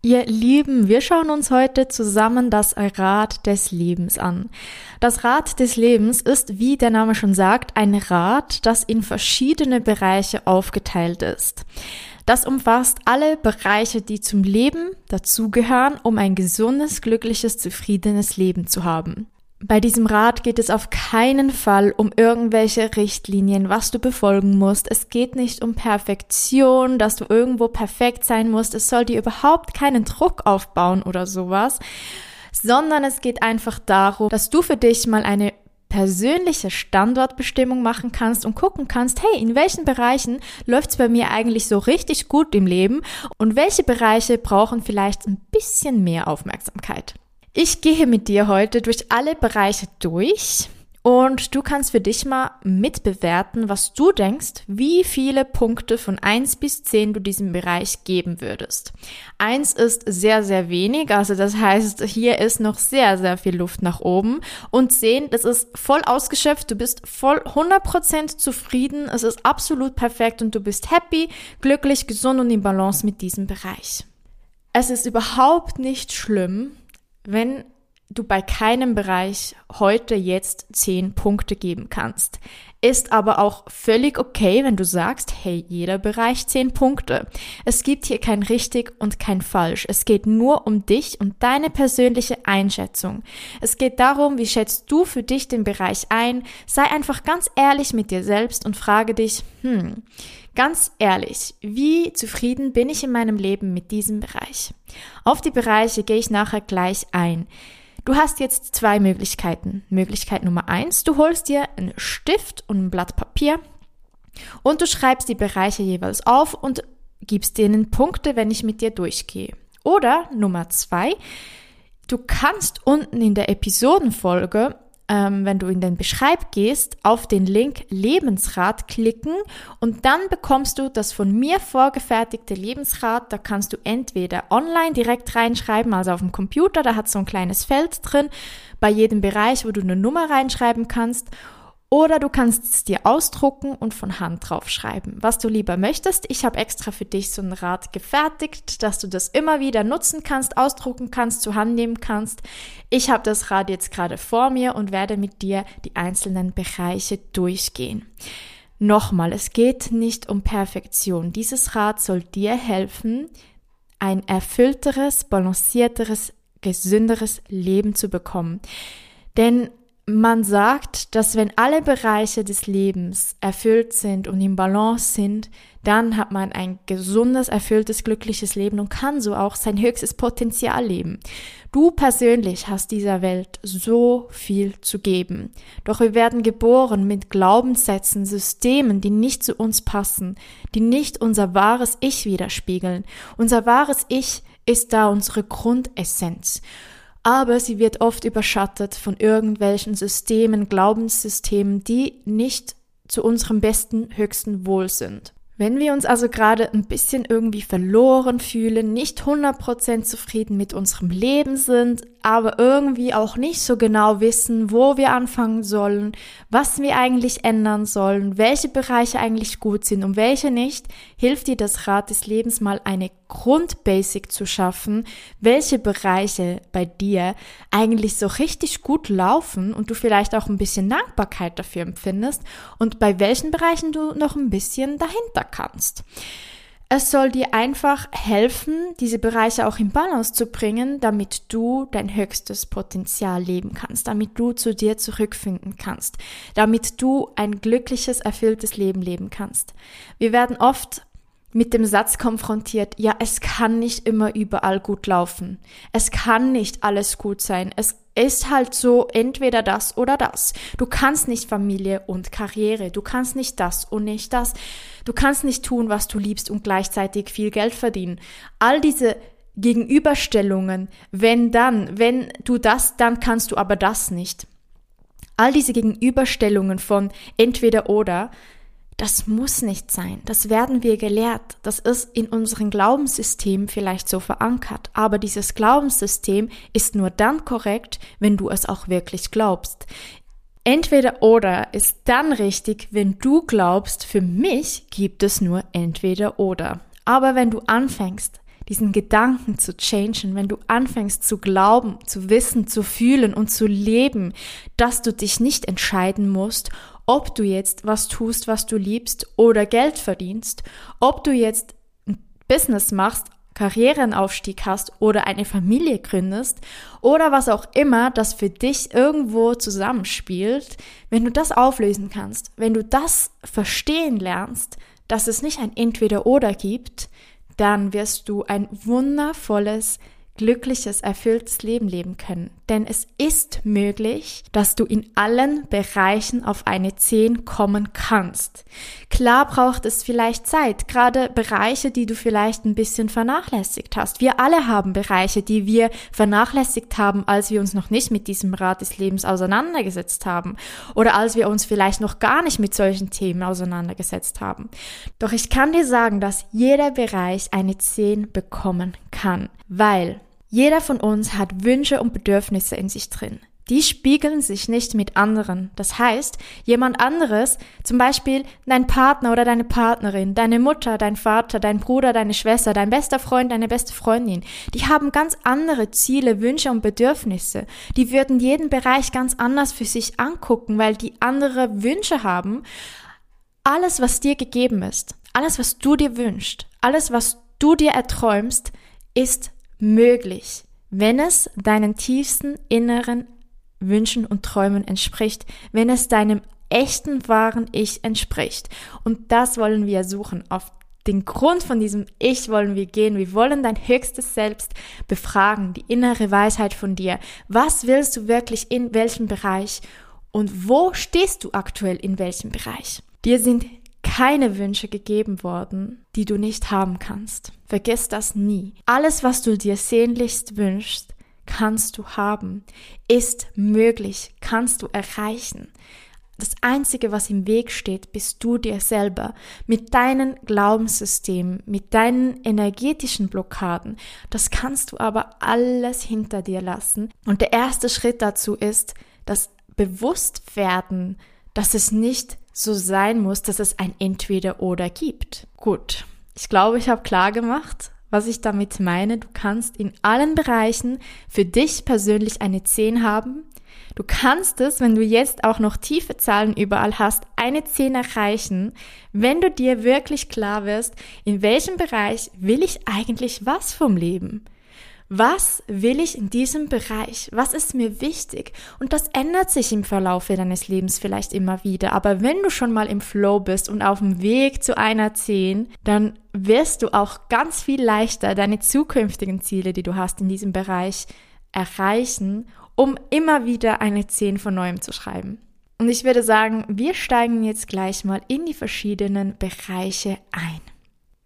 Ihr Lieben, wir schauen uns heute zusammen das Rad des Lebens an. Das Rad des Lebens ist, wie der Name schon sagt, ein Rad, das in verschiedene Bereiche aufgeteilt ist. Das umfasst alle Bereiche, die zum Leben dazugehören, um ein gesundes, glückliches, zufriedenes Leben zu haben. Bei diesem Rat geht es auf keinen Fall um irgendwelche Richtlinien, was du befolgen musst. Es geht nicht um Perfektion, dass du irgendwo perfekt sein musst. Es soll dir überhaupt keinen Druck aufbauen oder sowas, sondern es geht einfach darum, dass du für dich mal eine persönliche Standortbestimmung machen kannst und gucken kannst, hey, in welchen Bereichen läuft es bei mir eigentlich so richtig gut im Leben und welche Bereiche brauchen vielleicht ein bisschen mehr Aufmerksamkeit. Ich gehe mit dir heute durch alle Bereiche durch und du kannst für dich mal mitbewerten, was du denkst, wie viele Punkte von 1 bis 10 du diesem Bereich geben würdest. 1 ist sehr, sehr wenig, also das heißt, hier ist noch sehr, sehr viel Luft nach oben. Und 10, das ist voll ausgeschöpft, du bist voll 100% zufrieden, es ist absolut perfekt und du bist happy, glücklich, gesund und in Balance mit diesem Bereich. Es ist überhaupt nicht schlimm, wenn du bei keinem Bereich heute jetzt zehn Punkte geben kannst. Ist aber auch völlig okay, wenn du sagst, hey, jeder Bereich zehn Punkte. Es gibt hier kein richtig und kein falsch. Es geht nur um dich und deine persönliche Einschätzung. Es geht darum, wie schätzt du für dich den Bereich ein? Sei einfach ganz ehrlich mit dir selbst und frage dich, hm, Ganz ehrlich, wie zufrieden bin ich in meinem Leben mit diesem Bereich? Auf die Bereiche gehe ich nachher gleich ein. Du hast jetzt zwei Möglichkeiten. Möglichkeit Nummer eins, du holst dir einen Stift und ein Blatt Papier und du schreibst die Bereiche jeweils auf und gibst denen Punkte, wenn ich mit dir durchgehe. Oder Nummer zwei, du kannst unten in der Episodenfolge ähm, wenn du in den Beschreib gehst, auf den Link Lebensrat klicken und dann bekommst du das von mir vorgefertigte Lebensrad. Da kannst du entweder online direkt reinschreiben, also auf dem Computer, da hat so ein kleines Feld drin, bei jedem Bereich, wo du eine Nummer reinschreiben kannst oder du kannst es dir ausdrucken und von Hand draufschreiben, was du lieber möchtest. Ich habe extra für dich so ein Rad gefertigt, dass du das immer wieder nutzen kannst, ausdrucken kannst, zur Hand nehmen kannst. Ich habe das Rad jetzt gerade vor mir und werde mit dir die einzelnen Bereiche durchgehen. Nochmal, es geht nicht um Perfektion. Dieses Rad soll dir helfen, ein erfüllteres, balancierteres, gesünderes Leben zu bekommen. Denn man sagt, dass wenn alle Bereiche des Lebens erfüllt sind und im Balance sind, dann hat man ein gesundes, erfülltes, glückliches Leben und kann so auch sein höchstes Potenzial leben. Du persönlich hast dieser Welt so viel zu geben. Doch wir werden geboren mit Glaubenssätzen, Systemen, die nicht zu uns passen, die nicht unser wahres Ich widerspiegeln. Unser wahres Ich ist da unsere Grundessenz aber sie wird oft überschattet von irgendwelchen Systemen, Glaubenssystemen, die nicht zu unserem besten, höchsten Wohl sind. Wenn wir uns also gerade ein bisschen irgendwie verloren fühlen, nicht 100% zufrieden mit unserem Leben sind, aber irgendwie auch nicht so genau wissen, wo wir anfangen sollen, was wir eigentlich ändern sollen, welche Bereiche eigentlich gut sind und welche nicht, hilft dir das Rad des Lebens mal eine Grundbasic zu schaffen, welche Bereiche bei dir eigentlich so richtig gut laufen und du vielleicht auch ein bisschen Dankbarkeit dafür empfindest und bei welchen Bereichen du noch ein bisschen dahinter kannst. Es soll dir einfach helfen, diese Bereiche auch in Balance zu bringen, damit du dein höchstes Potenzial leben kannst, damit du zu dir zurückfinden kannst, damit du ein glückliches, erfülltes Leben leben kannst. Wir werden oft mit dem Satz konfrontiert, ja, es kann nicht immer überall gut laufen. Es kann nicht alles gut sein. Es ist halt so entweder das oder das. Du kannst nicht Familie und Karriere. Du kannst nicht das und nicht das. Du kannst nicht tun, was du liebst und gleichzeitig viel Geld verdienen. All diese Gegenüberstellungen, wenn dann, wenn du das, dann kannst du aber das nicht. All diese Gegenüberstellungen von entweder oder, das muss nicht sein. Das werden wir gelehrt. Das ist in unserem Glaubenssystem vielleicht so verankert. Aber dieses Glaubenssystem ist nur dann korrekt, wenn du es auch wirklich glaubst. Entweder oder ist dann richtig, wenn du glaubst, für mich gibt es nur entweder oder. Aber wenn du anfängst, diesen Gedanken zu changen, wenn du anfängst zu glauben, zu wissen, zu fühlen und zu leben, dass du dich nicht entscheiden musst, ob du jetzt was tust, was du liebst oder Geld verdienst, ob du jetzt ein Business machst, Karrierenaufstieg hast oder eine Familie gründest oder was auch immer, das für dich irgendwo zusammenspielt, wenn du das auflösen kannst, wenn du das verstehen lernst, dass es nicht ein Entweder-Oder gibt, dann wirst du ein wundervolles glückliches, erfülltes Leben leben können. Denn es ist möglich, dass du in allen Bereichen auf eine 10 kommen kannst. Klar braucht es vielleicht Zeit, gerade Bereiche, die du vielleicht ein bisschen vernachlässigt hast. Wir alle haben Bereiche, die wir vernachlässigt haben, als wir uns noch nicht mit diesem Rat des Lebens auseinandergesetzt haben oder als wir uns vielleicht noch gar nicht mit solchen Themen auseinandergesetzt haben. Doch ich kann dir sagen, dass jeder Bereich eine 10 bekommen kann, weil jeder von uns hat Wünsche und Bedürfnisse in sich drin. Die spiegeln sich nicht mit anderen. Das heißt, jemand anderes, zum Beispiel dein Partner oder deine Partnerin, deine Mutter, dein Vater, dein Bruder, deine Schwester, dein bester Freund, deine beste Freundin, die haben ganz andere Ziele, Wünsche und Bedürfnisse. Die würden jeden Bereich ganz anders für sich angucken, weil die andere Wünsche haben. Alles, was dir gegeben ist, alles, was du dir wünschst, alles, was du dir erträumst, ist möglich, wenn es deinen tiefsten inneren Wünschen und Träumen entspricht, wenn es deinem echten wahren Ich entspricht. Und das wollen wir suchen. Auf den Grund von diesem Ich wollen wir gehen. Wir wollen dein höchstes Selbst befragen, die innere Weisheit von dir. Was willst du wirklich in welchem Bereich? Und wo stehst du aktuell in welchem Bereich? Dir sind keine Wünsche gegeben worden, die du nicht haben kannst. Vergiss das nie. Alles, was du dir sehnlichst wünschst, kannst du haben, ist möglich, kannst du erreichen. Das Einzige, was im Weg steht, bist du dir selber. Mit deinen Glaubenssystemen, mit deinen energetischen Blockaden. Das kannst du aber alles hinter dir lassen. Und der erste Schritt dazu ist, das Bewusstwerden, dass es nicht so sein muss, dass es ein Entweder-Oder gibt. Gut, ich glaube, ich habe klar gemacht, was ich damit meine. Du kannst in allen Bereichen für dich persönlich eine 10 haben. Du kannst es, wenn du jetzt auch noch tiefe Zahlen überall hast, eine 10 erreichen, wenn du dir wirklich klar wirst, in welchem Bereich will ich eigentlich was vom Leben? Was will ich in diesem Bereich? Was ist mir wichtig? Und das ändert sich im Verlauf deines Lebens vielleicht immer wieder. Aber wenn du schon mal im Flow bist und auf dem Weg zu einer 10, dann wirst du auch ganz viel leichter deine zukünftigen Ziele, die du hast in diesem Bereich, erreichen, um immer wieder eine 10 von neuem zu schreiben. Und ich würde sagen, wir steigen jetzt gleich mal in die verschiedenen Bereiche ein.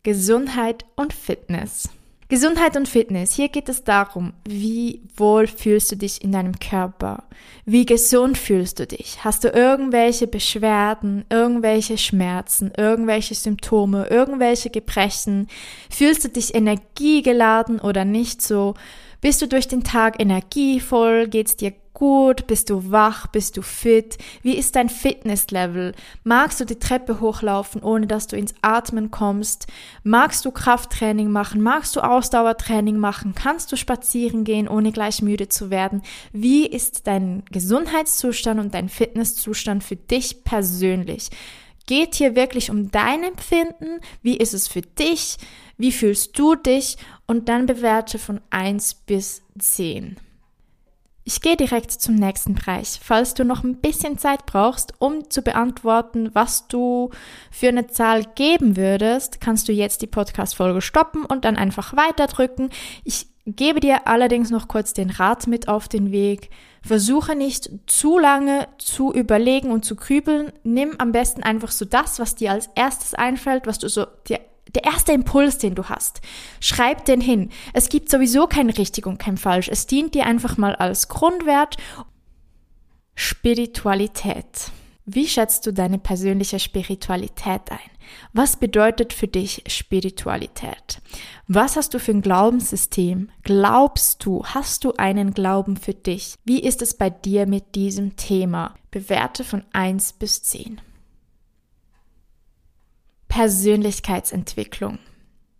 Gesundheit und Fitness. Gesundheit und Fitness. Hier geht es darum, wie wohl fühlst du dich in deinem Körper? Wie gesund fühlst du dich? Hast du irgendwelche Beschwerden, irgendwelche Schmerzen, irgendwelche Symptome, irgendwelche Gebrechen? Fühlst du dich energiegeladen oder nicht so? Bist du durch den Tag energievoll? Geht's dir gut? Bist du wach? Bist du fit? Wie ist dein Fitnesslevel? Magst du die Treppe hochlaufen, ohne dass du ins Atmen kommst? Magst du Krafttraining machen? Magst du Ausdauertraining machen? Kannst du spazieren gehen, ohne gleich müde zu werden? Wie ist dein Gesundheitszustand und dein Fitnesszustand für dich persönlich? Geht hier wirklich um dein Empfinden? Wie ist es für dich? Wie fühlst du dich? Und dann bewerte von 1 bis 10. Ich gehe direkt zum nächsten Bereich. Falls du noch ein bisschen Zeit brauchst, um zu beantworten, was du für eine Zahl geben würdest, kannst du jetzt die Podcast-Folge stoppen und dann einfach weiterdrücken. Ich gebe dir allerdings noch kurz den Rat mit auf den Weg. Versuche nicht zu lange zu überlegen und zu grübeln. Nimm am besten einfach so das, was dir als erstes einfällt, was du so dir der erste Impuls, den du hast, schreib den hin. Es gibt sowieso kein richtig und kein falsch. Es dient dir einfach mal als Grundwert. Spiritualität. Wie schätzt du deine persönliche Spiritualität ein? Was bedeutet für dich Spiritualität? Was hast du für ein Glaubenssystem? Glaubst du, hast du einen Glauben für dich? Wie ist es bei dir mit diesem Thema? Bewerte von 1 bis 10. Persönlichkeitsentwicklung.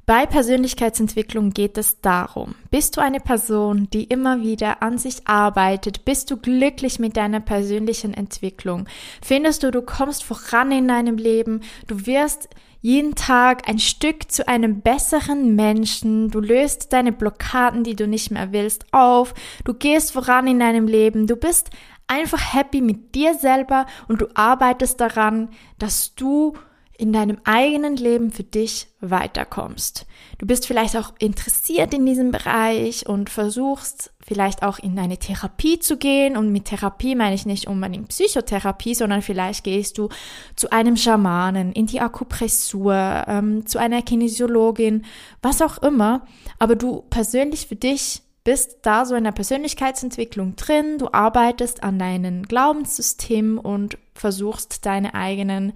Bei Persönlichkeitsentwicklung geht es darum, bist du eine Person, die immer wieder an sich arbeitet, bist du glücklich mit deiner persönlichen Entwicklung, findest du, du kommst voran in deinem Leben, du wirst jeden Tag ein Stück zu einem besseren Menschen, du löst deine Blockaden, die du nicht mehr willst, auf, du gehst voran in deinem Leben, du bist einfach happy mit dir selber und du arbeitest daran, dass du in deinem eigenen Leben für dich weiterkommst. Du bist vielleicht auch interessiert in diesem Bereich und versuchst vielleicht auch in eine Therapie zu gehen. Und mit Therapie meine ich nicht unbedingt Psychotherapie, sondern vielleicht gehst du zu einem Schamanen, in die Akupressur, ähm, zu einer Kinesiologin, was auch immer. Aber du persönlich für dich bist da so in der Persönlichkeitsentwicklung drin, du arbeitest an deinen Glaubenssystem und versuchst deine eigenen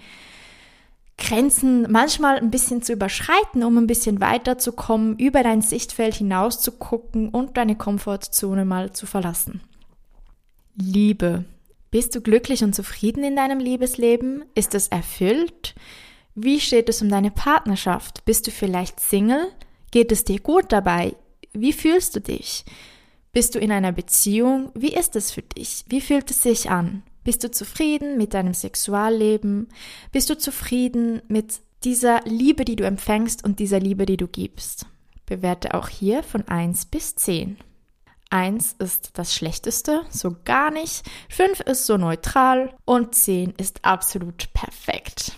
Grenzen manchmal ein bisschen zu überschreiten, um ein bisschen weiterzukommen, über dein Sichtfeld hinaus zu gucken und deine Komfortzone mal zu verlassen. Liebe. Bist du glücklich und zufrieden in deinem Liebesleben? Ist es erfüllt? Wie steht es um deine Partnerschaft? Bist du vielleicht Single? Geht es dir gut dabei? Wie fühlst du dich? Bist du in einer Beziehung? Wie ist es für dich? Wie fühlt es sich an? Bist du zufrieden mit deinem Sexualleben? Bist du zufrieden mit dieser Liebe, die du empfängst und dieser Liebe, die du gibst? Bewerte auch hier von 1 bis 10. 1 ist das Schlechteste, so gar nicht. 5 ist so neutral und 10 ist absolut perfekt.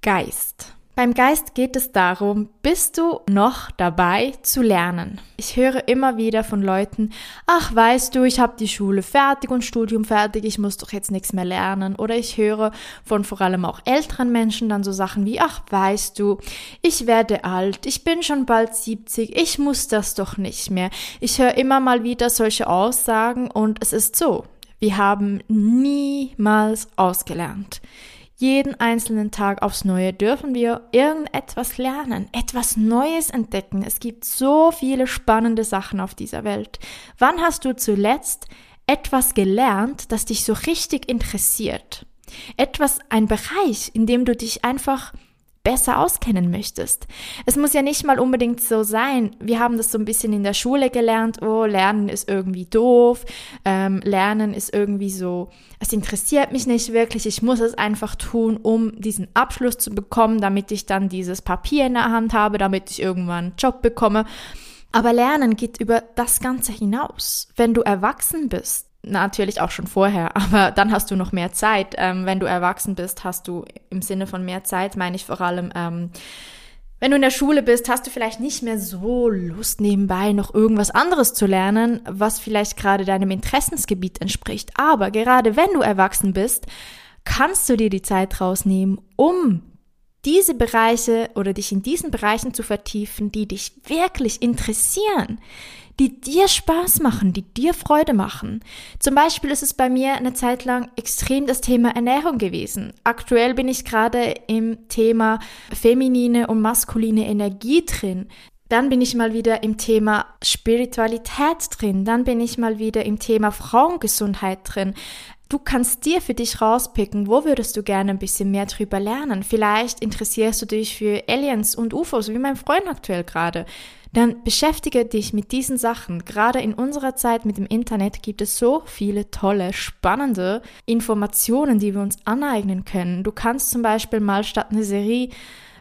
Geist. Beim Geist geht es darum, bist du noch dabei zu lernen? Ich höre immer wieder von Leuten, ach weißt du, ich habe die Schule fertig und Studium fertig, ich muss doch jetzt nichts mehr lernen. Oder ich höre von vor allem auch älteren Menschen dann so Sachen wie, ach weißt du, ich werde alt, ich bin schon bald 70, ich muss das doch nicht mehr. Ich höre immer mal wieder solche Aussagen und es ist so, wir haben niemals ausgelernt. Jeden einzelnen Tag aufs Neue dürfen wir irgendetwas lernen, etwas Neues entdecken. Es gibt so viele spannende Sachen auf dieser Welt. Wann hast du zuletzt etwas gelernt, das dich so richtig interessiert? Etwas, ein Bereich, in dem du dich einfach besser auskennen möchtest. Es muss ja nicht mal unbedingt so sein. Wir haben das so ein bisschen in der Schule gelernt. Oh, Lernen ist irgendwie doof. Ähm, Lernen ist irgendwie so, es interessiert mich nicht wirklich. Ich muss es einfach tun, um diesen Abschluss zu bekommen, damit ich dann dieses Papier in der Hand habe, damit ich irgendwann einen Job bekomme. Aber Lernen geht über das Ganze hinaus. Wenn du erwachsen bist, natürlich auch schon vorher, aber dann hast du noch mehr Zeit. Ähm, wenn du erwachsen bist, hast du im Sinne von mehr Zeit, meine ich vor allem, ähm, wenn du in der Schule bist, hast du vielleicht nicht mehr so Lust nebenbei noch irgendwas anderes zu lernen, was vielleicht gerade deinem Interessensgebiet entspricht. Aber gerade wenn du erwachsen bist, kannst du dir die Zeit rausnehmen, um diese Bereiche oder dich in diesen Bereichen zu vertiefen, die dich wirklich interessieren, die dir Spaß machen, die dir Freude machen. Zum Beispiel ist es bei mir eine Zeit lang extrem das Thema Ernährung gewesen. Aktuell bin ich gerade im Thema feminine und maskuline Energie drin. Dann bin ich mal wieder im Thema Spiritualität drin. Dann bin ich mal wieder im Thema Frauengesundheit drin. Du kannst dir für dich rauspicken, wo würdest du gerne ein bisschen mehr drüber lernen. Vielleicht interessierst du dich für Aliens und UFOs, wie mein Freund aktuell gerade. Dann beschäftige dich mit diesen Sachen. Gerade in unserer Zeit mit dem Internet gibt es so viele tolle, spannende Informationen, die wir uns aneignen können. Du kannst zum Beispiel mal statt eine Serie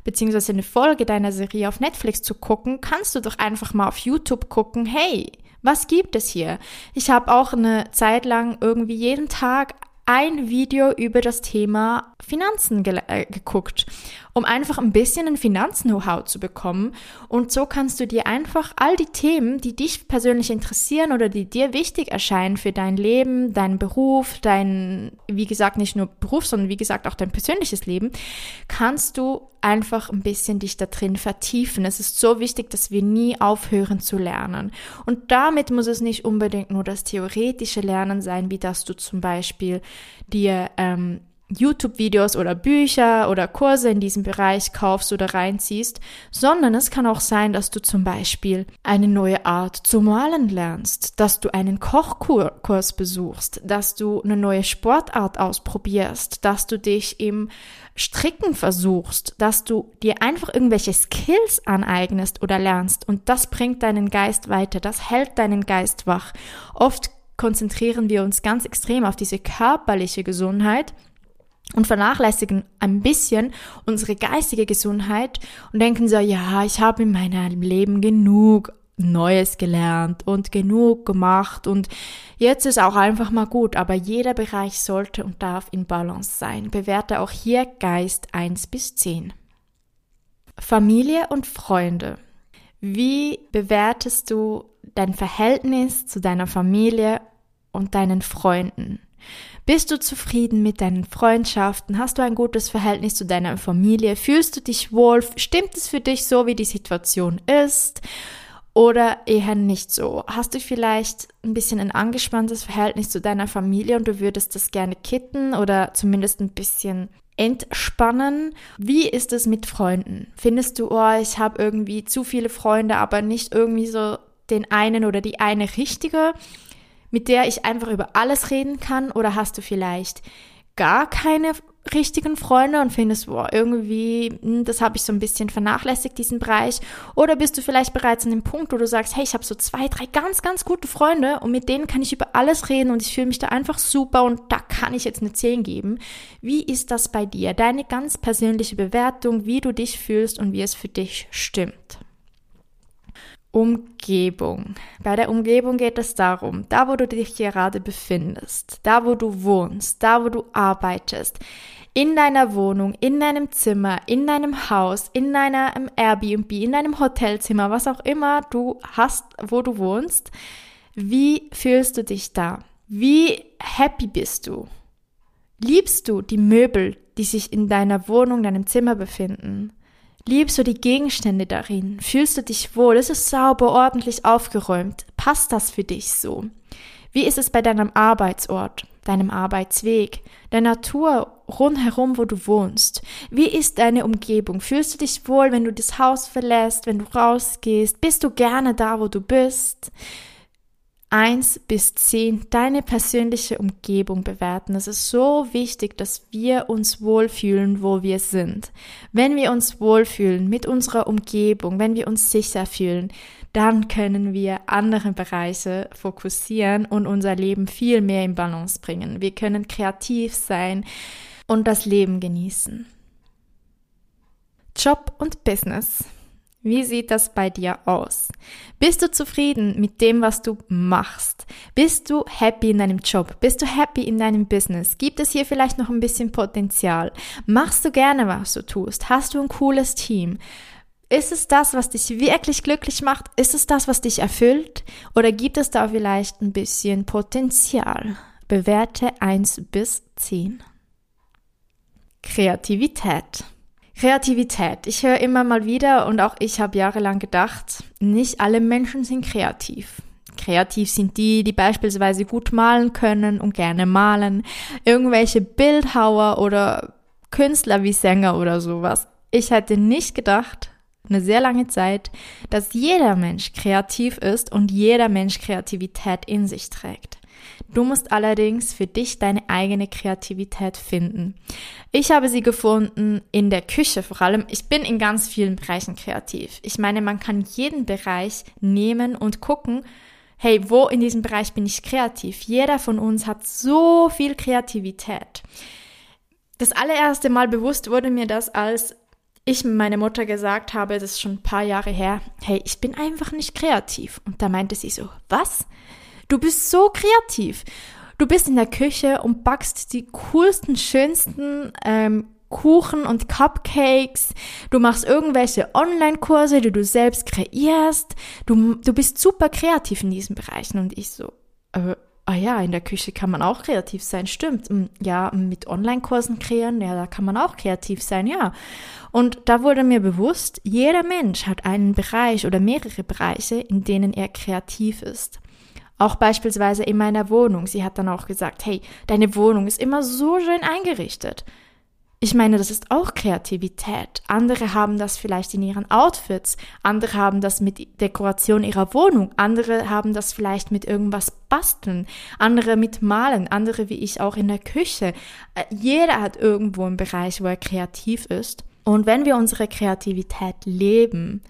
beziehungsweise eine Folge deiner Serie auf Netflix zu gucken, kannst du doch einfach mal auf YouTube gucken, hey, Was gibt es hier? Ich habe auch eine Zeit lang irgendwie jeden Tag ein Video über das Thema Finanzen äh, geguckt, um einfach ein bisschen ein Finanz-Know-how zu bekommen. Und so kannst du dir einfach all die Themen, die dich persönlich interessieren oder die dir wichtig erscheinen für dein Leben, deinen Beruf, dein, wie gesagt, nicht nur Beruf, sondern wie gesagt auch dein persönliches Leben, kannst du einfach ein bisschen dich da drin vertiefen. Es ist so wichtig, dass wir nie aufhören zu lernen. Und damit muss es nicht unbedingt nur das theoretische Lernen sein, wie dass du zum Beispiel dir ähm, YouTube-Videos oder Bücher oder Kurse in diesem Bereich kaufst oder reinziehst, sondern es kann auch sein, dass du zum Beispiel eine neue Art zu malen lernst, dass du einen Kochkurs besuchst, dass du eine neue Sportart ausprobierst, dass du dich im Stricken versuchst, dass du dir einfach irgendwelche Skills aneignest oder lernst und das bringt deinen Geist weiter, das hält deinen Geist wach. Oft konzentrieren wir uns ganz extrem auf diese körperliche Gesundheit und vernachlässigen ein bisschen unsere geistige Gesundheit und denken so, ja, ich habe in meinem Leben genug Neues gelernt und genug gemacht und jetzt ist auch einfach mal gut, aber jeder Bereich sollte und darf in Balance sein. Bewerte auch hier Geist 1 bis 10. Familie und Freunde. Wie bewertest du dein Verhältnis zu deiner Familie und deinen Freunden? Bist du zufrieden mit deinen Freundschaften? Hast du ein gutes Verhältnis zu deiner Familie? Fühlst du dich wohl? Stimmt es für dich so, wie die Situation ist? Oder eher nicht so? Hast du vielleicht ein bisschen ein angespanntes Verhältnis zu deiner Familie und du würdest das gerne kitten oder zumindest ein bisschen entspannen? Wie ist es mit Freunden? Findest du, oh, ich habe irgendwie zu viele Freunde, aber nicht irgendwie so den einen oder die eine richtige? Mit der ich einfach über alles reden kann? Oder hast du vielleicht gar keine richtigen Freunde und findest, boah, irgendwie, hm, das habe ich so ein bisschen vernachlässigt, diesen Bereich. Oder bist du vielleicht bereits an dem Punkt, wo du sagst, hey, ich habe so zwei, drei ganz, ganz gute Freunde und mit denen kann ich über alles reden und ich fühle mich da einfach super und da kann ich jetzt eine 10 geben. Wie ist das bei dir? Deine ganz persönliche Bewertung, wie du dich fühlst und wie es für dich stimmt. Umgebung. Bei der Umgebung geht es darum, da wo du dich gerade befindest, da wo du wohnst, da wo du arbeitest, in deiner Wohnung, in deinem Zimmer, in deinem Haus, in deinem Airbnb, in deinem Hotelzimmer, was auch immer du hast, wo du wohnst, wie fühlst du dich da? Wie happy bist du? Liebst du die Möbel, die sich in deiner Wohnung, deinem Zimmer befinden? Liebst du die Gegenstände darin? Fühlst du dich wohl? Ist es sauber, ordentlich aufgeräumt? Passt das für dich so? Wie ist es bei deinem Arbeitsort, deinem Arbeitsweg, der Natur rundherum, wo du wohnst? Wie ist deine Umgebung? Fühlst du dich wohl, wenn du das Haus verlässt, wenn du rausgehst? Bist du gerne da, wo du bist? 1 bis 10 deine persönliche Umgebung bewerten. Es ist so wichtig, dass wir uns wohlfühlen, wo wir sind. Wenn wir uns wohlfühlen mit unserer Umgebung, wenn wir uns sicher fühlen, dann können wir andere Bereiche fokussieren und unser Leben viel mehr in Balance bringen. Wir können kreativ sein und das Leben genießen. Job und Business. Wie sieht das bei dir aus? Bist du zufrieden mit dem, was du machst? Bist du happy in deinem Job? Bist du happy in deinem Business? Gibt es hier vielleicht noch ein bisschen Potenzial? Machst du gerne, was du tust? Hast du ein cooles Team? Ist es das, was dich wirklich glücklich macht? Ist es das, was dich erfüllt? Oder gibt es da vielleicht ein bisschen Potenzial? Bewerte 1 bis 10. Kreativität. Kreativität. Ich höre immer mal wieder und auch ich habe jahrelang gedacht, nicht alle Menschen sind kreativ. Kreativ sind die, die beispielsweise gut malen können und gerne malen, irgendwelche Bildhauer oder Künstler wie Sänger oder sowas. Ich hätte nicht gedacht, eine sehr lange Zeit, dass jeder Mensch kreativ ist und jeder Mensch Kreativität in sich trägt. Du musst allerdings für dich deine eigene Kreativität finden. Ich habe sie gefunden in der Küche vor allem. Ich bin in ganz vielen Bereichen kreativ. Ich meine, man kann jeden Bereich nehmen und gucken, hey, wo in diesem Bereich bin ich kreativ? Jeder von uns hat so viel Kreativität. Das allererste Mal bewusst wurde mir das, als ich meine Mutter gesagt habe, das ist schon ein paar Jahre her, hey, ich bin einfach nicht kreativ. Und da meinte sie so, was? Du bist so kreativ. Du bist in der Küche und backst die coolsten, schönsten ähm, Kuchen und Cupcakes. Du machst irgendwelche Online-Kurse, die du selbst kreierst. Du, du bist super kreativ in diesen Bereichen. Und ich so, äh, ah ja, in der Küche kann man auch kreativ sein, stimmt. Mm, ja, mit Online-Kursen kreieren, ja, da kann man auch kreativ sein, ja. Und da wurde mir bewusst, jeder Mensch hat einen Bereich oder mehrere Bereiche, in denen er kreativ ist. Auch beispielsweise in meiner Wohnung. Sie hat dann auch gesagt, hey, deine Wohnung ist immer so schön eingerichtet. Ich meine, das ist auch Kreativität. Andere haben das vielleicht in ihren Outfits, andere haben das mit Dekoration ihrer Wohnung, andere haben das vielleicht mit irgendwas basteln, andere mit malen, andere wie ich auch in der Küche. Äh, jeder hat irgendwo einen Bereich, wo er kreativ ist. Und wenn wir unsere Kreativität leben,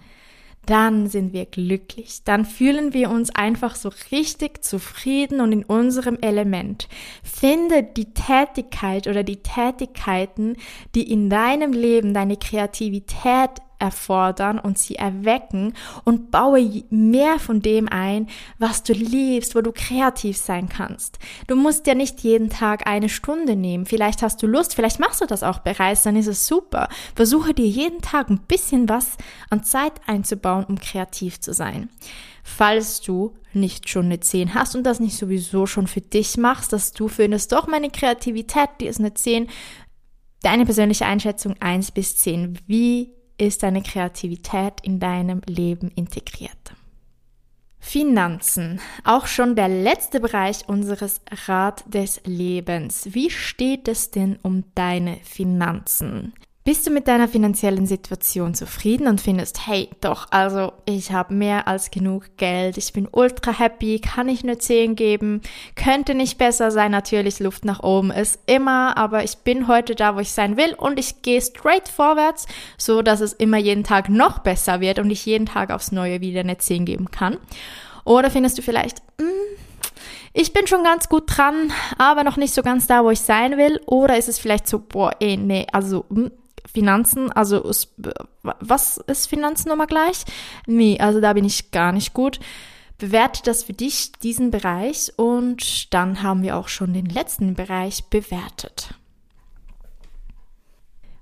dann sind wir glücklich. Dann fühlen wir uns einfach so richtig zufrieden und in unserem Element. Finde die Tätigkeit oder die Tätigkeiten, die in deinem Leben deine Kreativität erfordern und sie erwecken und baue mehr von dem ein, was du liebst, wo du kreativ sein kannst. Du musst ja nicht jeden Tag eine Stunde nehmen. Vielleicht hast du Lust, vielleicht machst du das auch bereits, dann ist es super. Versuche dir jeden Tag ein bisschen was an Zeit einzubauen, um kreativ zu sein. Falls du nicht schon eine 10 hast und das nicht sowieso schon für dich machst, dass du findest, doch meine Kreativität, die ist eine 10, deine persönliche Einschätzung 1 bis 10. Wie ist deine Kreativität in deinem Leben integriert. Finanzen, auch schon der letzte Bereich unseres Rad des Lebens. Wie steht es denn um deine Finanzen? Bist du mit deiner finanziellen Situation zufrieden und findest, hey, doch, also ich habe mehr als genug Geld, ich bin ultra happy, kann ich nur 10 geben, könnte nicht besser sein, natürlich Luft nach oben ist immer, aber ich bin heute da, wo ich sein will und ich gehe straight vorwärts, so dass es immer jeden Tag noch besser wird und ich jeden Tag aufs Neue wieder eine 10 geben kann. Oder findest du vielleicht, mh, hm, ich bin schon ganz gut dran, aber noch nicht so ganz da, wo ich sein will. Oder ist es vielleicht so, boah, ey, nee, also hm, Finanzen, also was ist Finanzen nochmal gleich? Nee, also da bin ich gar nicht gut. Bewerte das für dich, diesen Bereich, und dann haben wir auch schon den letzten Bereich bewertet.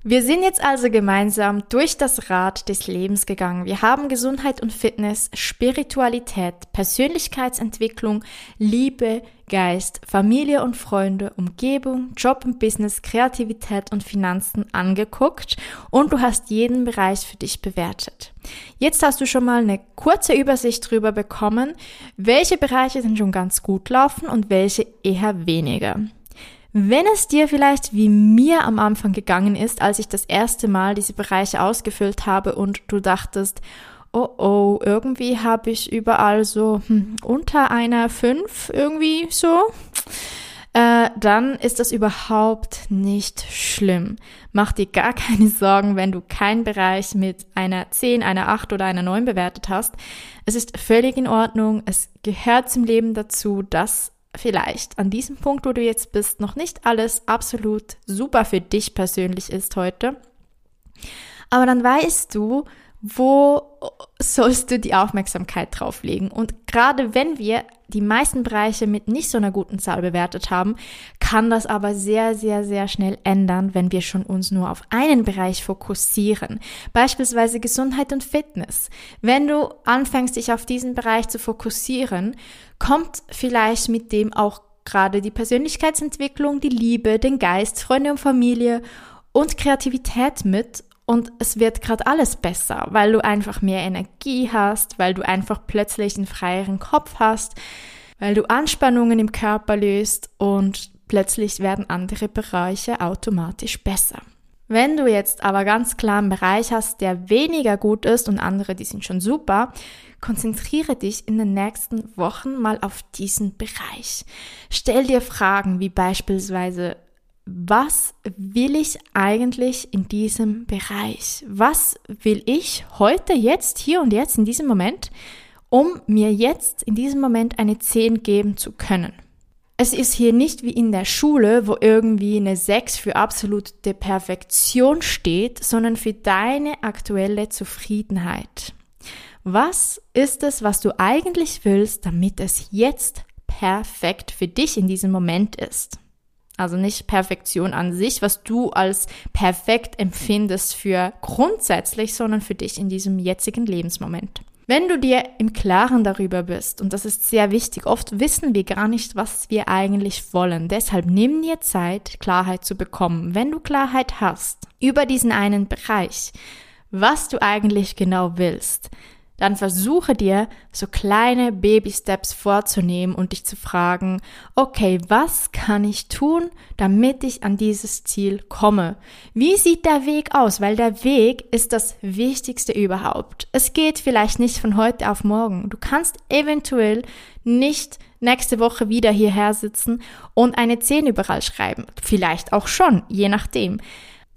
Wir sind jetzt also gemeinsam durch das Rad des Lebens gegangen. Wir haben Gesundheit und Fitness, Spiritualität, Persönlichkeitsentwicklung, Liebe, Geist, Familie und Freunde, Umgebung, Job und Business, Kreativität und Finanzen angeguckt und du hast jeden Bereich für dich bewertet. Jetzt hast du schon mal eine kurze Übersicht darüber bekommen, welche Bereiche sind schon ganz gut laufen und welche eher weniger. Wenn es dir vielleicht wie mir am Anfang gegangen ist, als ich das erste Mal diese Bereiche ausgefüllt habe und du dachtest, oh oh, irgendwie habe ich überall so hm, unter einer 5 irgendwie so, äh, dann ist das überhaupt nicht schlimm. Mach dir gar keine Sorgen, wenn du keinen Bereich mit einer 10, einer 8 oder einer 9 bewertet hast. Es ist völlig in Ordnung. Es gehört zum Leben dazu, dass vielleicht an diesem Punkt, wo du jetzt bist, noch nicht alles absolut super für dich persönlich ist heute. Aber dann weißt du, wo sollst du die Aufmerksamkeit drauflegen? Und gerade wenn wir die meisten Bereiche mit nicht so einer guten Zahl bewertet haben, kann das aber sehr, sehr, sehr schnell ändern, wenn wir schon uns nur auf einen Bereich fokussieren. Beispielsweise Gesundheit und Fitness. Wenn du anfängst, dich auf diesen Bereich zu fokussieren, kommt vielleicht mit dem auch gerade die Persönlichkeitsentwicklung, die Liebe, den Geist, Freunde und Familie und Kreativität mit und es wird gerade alles besser, weil du einfach mehr Energie hast, weil du einfach plötzlich einen freieren Kopf hast, weil du Anspannungen im Körper löst und plötzlich werden andere Bereiche automatisch besser. Wenn du jetzt aber ganz klar einen Bereich hast, der weniger gut ist und andere, die sind schon super, konzentriere dich in den nächsten Wochen mal auf diesen Bereich. Stell dir Fragen wie beispielsweise, was will ich eigentlich in diesem Bereich? Was will ich heute, jetzt, hier und jetzt, in diesem Moment, um mir jetzt in diesem Moment eine 10 geben zu können? Es ist hier nicht wie in der Schule, wo irgendwie eine 6 für absolute Perfektion steht, sondern für deine aktuelle Zufriedenheit. Was ist es, was du eigentlich willst, damit es jetzt perfekt für dich in diesem Moment ist? Also nicht Perfektion an sich, was du als perfekt empfindest für grundsätzlich, sondern für dich in diesem jetzigen Lebensmoment. Wenn du dir im Klaren darüber bist, und das ist sehr wichtig, oft wissen wir gar nicht, was wir eigentlich wollen. Deshalb nimm dir Zeit, Klarheit zu bekommen. Wenn du Klarheit hast über diesen einen Bereich, was du eigentlich genau willst, dann versuche dir so kleine Baby-Steps vorzunehmen und dich zu fragen, okay, was kann ich tun, damit ich an dieses Ziel komme? Wie sieht der Weg aus? Weil der Weg ist das Wichtigste überhaupt. Es geht vielleicht nicht von heute auf morgen. Du kannst eventuell nicht nächste Woche wieder hierher sitzen und eine 10 überall schreiben. Vielleicht auch schon, je nachdem.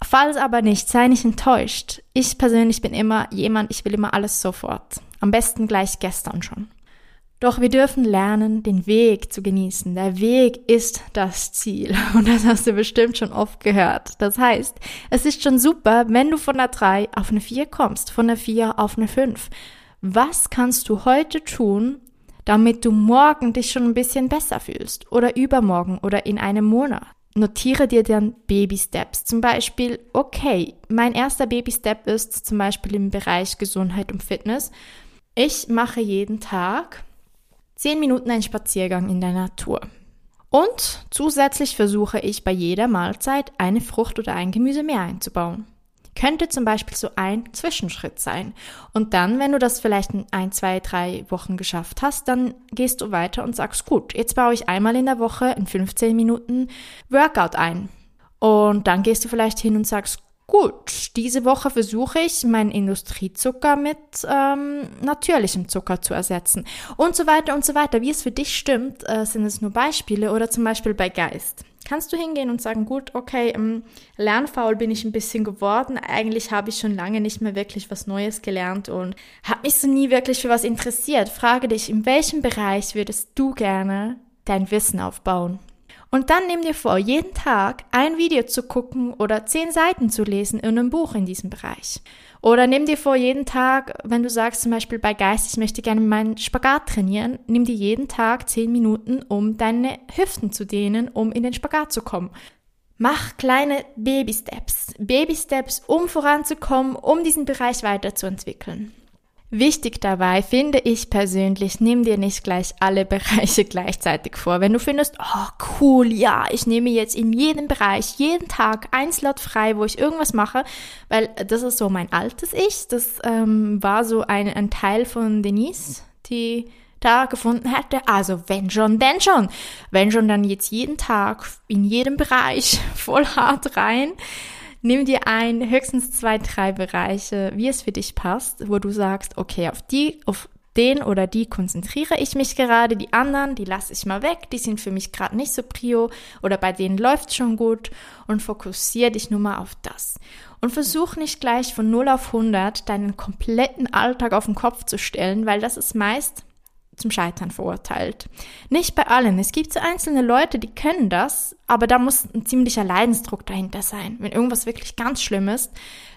Falls aber nicht, sei nicht enttäuscht. Ich persönlich bin immer jemand, ich will immer alles sofort. Am besten gleich gestern schon. Doch wir dürfen lernen, den Weg zu genießen. Der Weg ist das Ziel. Und das hast du bestimmt schon oft gehört. Das heißt, es ist schon super, wenn du von der 3 auf eine 4 kommst, von der 4 auf eine 5. Was kannst du heute tun, damit du morgen dich schon ein bisschen besser fühlst? Oder übermorgen oder in einem Monat? Notiere dir dann Baby Steps. Zum Beispiel, okay, mein erster Baby Step ist zum Beispiel im Bereich Gesundheit und Fitness. Ich mache jeden Tag 10 Minuten einen Spaziergang in der Natur. Und zusätzlich versuche ich bei jeder Mahlzeit eine Frucht oder ein Gemüse mehr einzubauen könnte zum Beispiel so ein Zwischenschritt sein. Und dann, wenn du das vielleicht in ein, zwei, drei Wochen geschafft hast, dann gehst du weiter und sagst, gut, jetzt baue ich einmal in der Woche in 15 Minuten Workout ein. Und dann gehst du vielleicht hin und sagst, gut, diese Woche versuche ich, meinen Industriezucker mit ähm, natürlichem Zucker zu ersetzen. Und so weiter und so weiter. Wie es für dich stimmt, äh, sind es nur Beispiele oder zum Beispiel bei Geist kannst du hingehen und sagen, gut, okay, ähm, lernfaul bin ich ein bisschen geworden. Eigentlich habe ich schon lange nicht mehr wirklich was Neues gelernt und habe mich so nie wirklich für was interessiert. Frage dich, in welchem Bereich würdest du gerne dein Wissen aufbauen? Und dann nimm dir vor, jeden Tag ein Video zu gucken oder zehn Seiten zu lesen in einem Buch in diesem Bereich. Oder nimm dir vor, jeden Tag, wenn du sagst zum Beispiel bei Geist, ich möchte gerne meinen Spagat trainieren, nimm dir jeden Tag zehn Minuten, um deine Hüften zu dehnen, um in den Spagat zu kommen. Mach kleine Baby-Steps. Baby-Steps, um voranzukommen, um diesen Bereich weiterzuentwickeln. Wichtig dabei finde ich persönlich, nimm dir nicht gleich alle Bereiche gleichzeitig vor. Wenn du findest, oh cool, ja, ich nehme jetzt in jedem Bereich, jeden Tag ein Slot frei, wo ich irgendwas mache, weil das ist so mein altes Ich. Das ähm, war so ein, ein Teil von Denise, die da gefunden hätte. Also wenn schon, denn schon. Wenn schon, dann jetzt jeden Tag in jedem Bereich voll hart rein. Nimm dir ein, höchstens zwei, drei Bereiche, wie es für dich passt, wo du sagst, okay, auf die, auf den oder die konzentriere ich mich gerade, die anderen, die lasse ich mal weg, die sind für mich gerade nicht so prio oder bei denen läuft schon gut und fokussiere dich nur mal auf das. Und versuch nicht gleich von 0 auf 100 deinen kompletten Alltag auf den Kopf zu stellen, weil das ist meist zum Scheitern verurteilt. Nicht bei allen. Es gibt so einzelne Leute, die können das, aber da muss ein ziemlicher Leidensdruck dahinter sein. Wenn irgendwas wirklich ganz schlimm ist,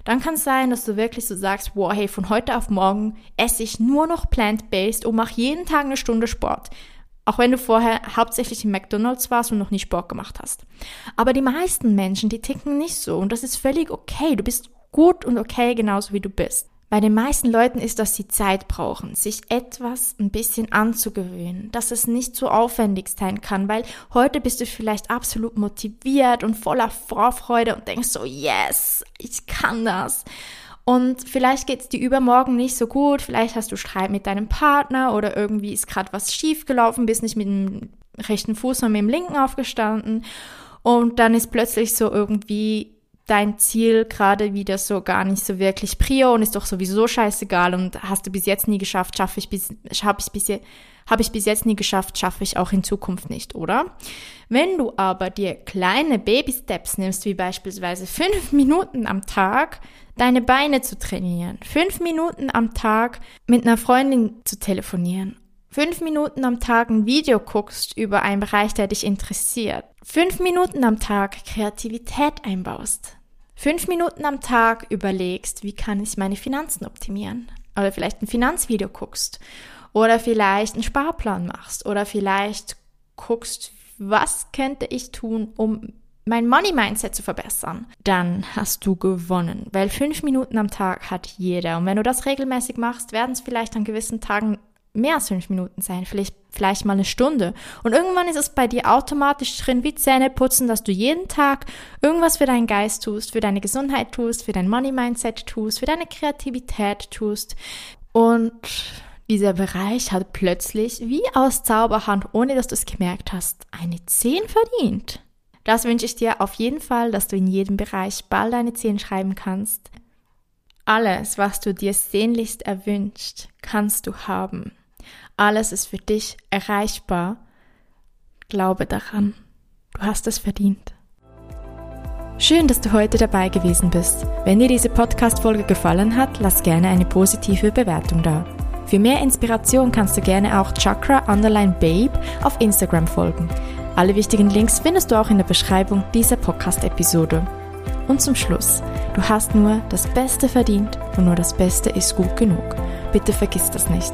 dann kann es sein, dass du wirklich so sagst, wow, hey, von heute auf morgen esse ich nur noch plant-based und mache jeden Tag eine Stunde Sport. Auch wenn du vorher hauptsächlich im McDonald's warst und noch nie Sport gemacht hast. Aber die meisten Menschen, die ticken nicht so und das ist völlig okay. Du bist gut und okay genauso wie du bist. Bei den meisten Leuten ist, dass sie Zeit brauchen, sich etwas ein bisschen anzugewöhnen, dass es nicht so aufwendig sein kann, weil heute bist du vielleicht absolut motiviert und voller Vorfreude und denkst so, yes, ich kann das. Und vielleicht geht es dir übermorgen nicht so gut, vielleicht hast du Streit mit deinem Partner oder irgendwie ist gerade was schief gelaufen, bist nicht mit dem rechten Fuß, sondern mit dem linken aufgestanden und dann ist plötzlich so irgendwie dein Ziel gerade wieder so gar nicht so wirklich prio und ist doch sowieso scheißegal und hast du bis jetzt nie geschafft, schaffe ich bis, habe ich bis, habe ich bis jetzt nie geschafft, schaffe ich auch in Zukunft nicht, oder? Wenn du aber dir kleine Baby-Steps nimmst, wie beispielsweise fünf Minuten am Tag, deine Beine zu trainieren, fünf Minuten am Tag mit einer Freundin zu telefonieren, fünf Minuten am Tag ein Video guckst über einen Bereich, der dich interessiert, fünf Minuten am Tag Kreativität einbaust, fünf Minuten am Tag überlegst, wie kann ich meine Finanzen optimieren, oder vielleicht ein Finanzvideo guckst, oder vielleicht einen Sparplan machst, oder vielleicht guckst, was könnte ich tun, um mein Money Mindset zu verbessern, dann hast du gewonnen. Weil fünf Minuten am Tag hat jeder. Und wenn du das regelmäßig machst, werden es vielleicht an gewissen Tagen mehr als fünf Minuten sein, vielleicht, vielleicht mal eine Stunde. Und irgendwann ist es bei dir automatisch drin, wie Zähne putzen, dass du jeden Tag irgendwas für deinen Geist tust, für deine Gesundheit tust, für dein Money Mindset tust, für deine Kreativität tust. Und dieser Bereich hat plötzlich, wie aus Zauberhand, ohne dass du es gemerkt hast, eine 10 verdient. Das wünsche ich dir auf jeden Fall, dass du in jedem Bereich bald eine 10 schreiben kannst. Alles, was du dir sehnlichst erwünscht, kannst du haben. Alles ist für dich erreichbar. Glaube daran. Du hast es verdient. Schön, dass du heute dabei gewesen bist. Wenn dir diese Podcast-Folge gefallen hat, lass gerne eine positive Bewertung da. Für mehr Inspiration kannst du gerne auch Chakra Underline Babe auf Instagram folgen. Alle wichtigen Links findest du auch in der Beschreibung dieser Podcast-Episode. Und zum Schluss, du hast nur das Beste verdient und nur das Beste ist gut genug. Bitte vergiss das nicht.